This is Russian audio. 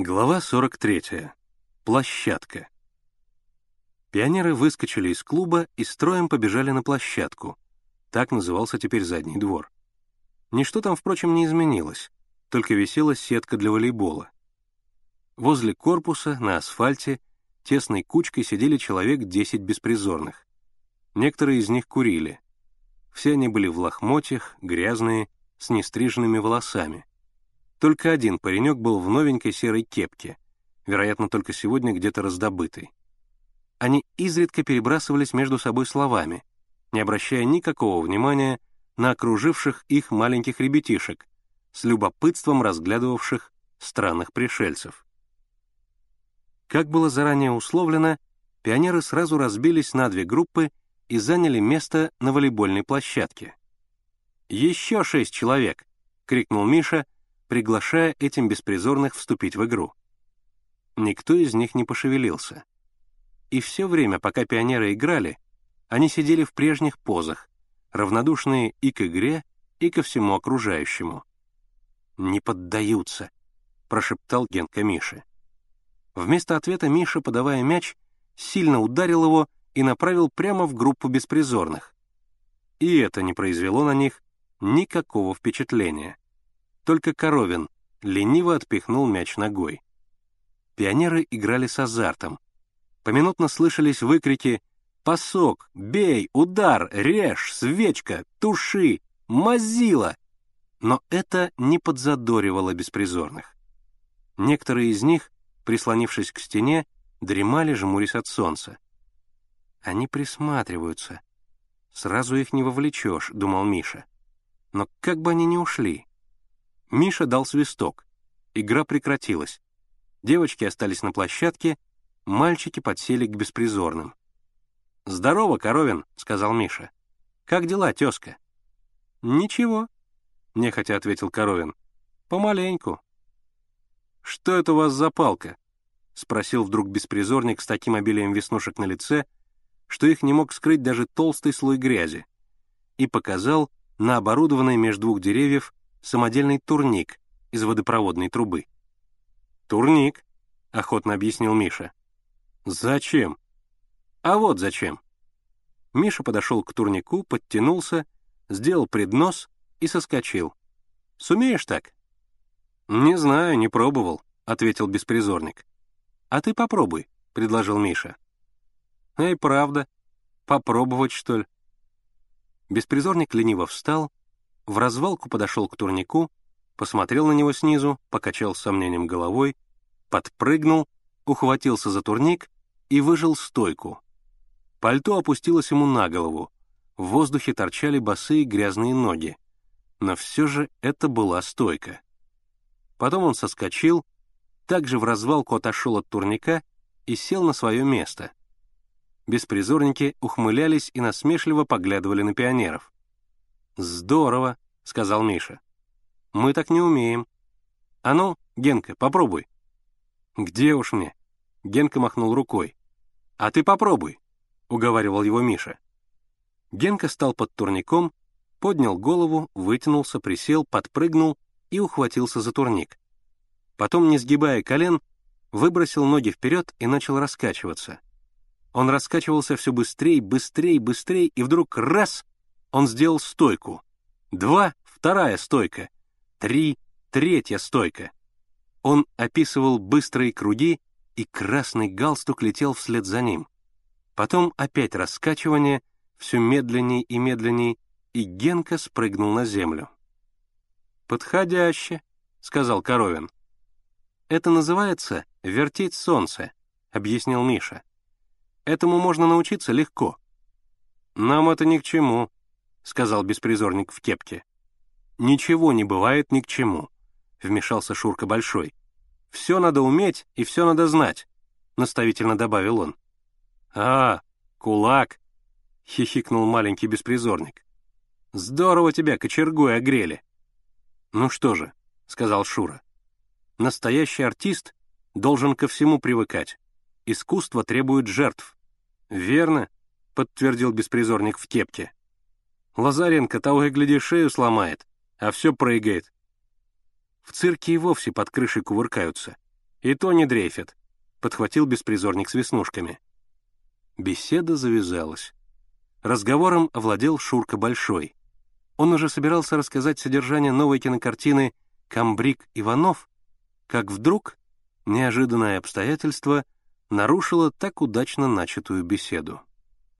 Глава 43. Площадка. Пионеры выскочили из клуба и строем побежали на площадку. Так назывался теперь задний двор. Ничто там, впрочем, не изменилось, только висела сетка для волейбола. Возле корпуса, на асфальте, тесной кучкой сидели человек 10 беспризорных. Некоторые из них курили. Все они были в лохмотьях, грязные, с нестриженными волосами. Только один паренек был в новенькой серой кепке, вероятно, только сегодня где-то раздобытый. Они изредка перебрасывались между собой словами, не обращая никакого внимания на окруживших их маленьких ребятишек, с любопытством разглядывавших странных пришельцев. Как было заранее условлено, пионеры сразу разбились на две группы и заняли место на волейбольной площадке. «Еще шесть человек!» — крикнул Миша — приглашая этим беспризорных вступить в игру. Никто из них не пошевелился. И все время, пока пионеры играли, они сидели в прежних позах, равнодушные и к игре, и ко всему окружающему. «Не поддаются», — прошептал Генка Мише. Вместо ответа Миша, подавая мяч, сильно ударил его и направил прямо в группу беспризорных. И это не произвело на них никакого впечатления. Только Коровин лениво отпихнул мяч ногой. Пионеры играли с азартом. Поминутно слышались выкрики «Пасок! Бей! Удар! Режь! Свечка! Туши! Мазила!» Но это не подзадоривало беспризорных. Некоторые из них, прислонившись к стене, дремали, жмурясь от солнца. Они присматриваются. Сразу их не вовлечешь, думал Миша. Но как бы они ни ушли, Миша дал свисток. Игра прекратилась. Девочки остались на площадке, мальчики подсели к беспризорным. «Здорово, Коровин», — сказал Миша. «Как дела, тезка?» «Ничего», — нехотя ответил Коровин. «Помаленьку». «Что это у вас за палка?» — спросил вдруг беспризорник с таким обилием веснушек на лице, что их не мог скрыть даже толстый слой грязи, и показал на оборудованный между двух деревьев самодельный турник из водопроводной трубы. «Турник», — охотно объяснил Миша. «Зачем?» «А вот зачем». Миша подошел к турнику, подтянулся, сделал преднос и соскочил. «Сумеешь так?» «Не знаю, не пробовал», — ответил беспризорник. «А ты попробуй», — предложил Миша. «Эй, правда. Попробовать, что ли?» Беспризорник лениво встал, в развалку подошел к турнику, посмотрел на него снизу, покачал с сомнением головой, подпрыгнул, ухватился за турник и выжил стойку. Пальто опустилось ему на голову, в воздухе торчали босые грязные ноги. Но все же это была стойка. Потом он соскочил, также в развалку отошел от турника и сел на свое место. Беспризорники ухмылялись и насмешливо поглядывали на пионеров. «Здорово», — сказал Миша. «Мы так не умеем. А ну, Генка, попробуй». «Где уж мне?» Генка махнул рукой. «А ты попробуй», — уговаривал его Миша. Генка стал под турником, поднял голову, вытянулся, присел, подпрыгнул и ухватился за турник. Потом, не сгибая колен, выбросил ноги вперед и начал раскачиваться. Он раскачивался все быстрее, быстрее, быстрее, и вдруг раз он сделал стойку. Два — вторая стойка. Три — третья стойка. Он описывал быстрые круги, и красный галстук летел вслед за ним. Потом опять раскачивание, все медленней и медленней, и Генка спрыгнул на землю. «Подходяще», — сказал Коровин. «Это называется вертеть солнце», — объяснил Миша. «Этому можно научиться легко». «Нам это ни к чему», сказал беспризорник в кепке. «Ничего не бывает ни к чему», — вмешался Шурка Большой. «Все надо уметь и все надо знать», — наставительно добавил он. «А, кулак!» — хихикнул маленький беспризорник. «Здорово тебя кочергой огрели!» «Ну что же», — сказал Шура, — «настоящий артист должен ко всему привыкать. Искусство требует жертв». «Верно», — подтвердил беспризорник в кепке. Лазаренко того и гляди шею сломает, а все прыгает. В цирке и вовсе под крышей кувыркаются. «И то не дрейфит», — подхватил беспризорник с веснушками. Беседа завязалась. Разговором овладел Шурка Большой. Он уже собирался рассказать содержание новой кинокартины «Камбрик Иванов», как вдруг неожиданное обстоятельство нарушило так удачно начатую беседу.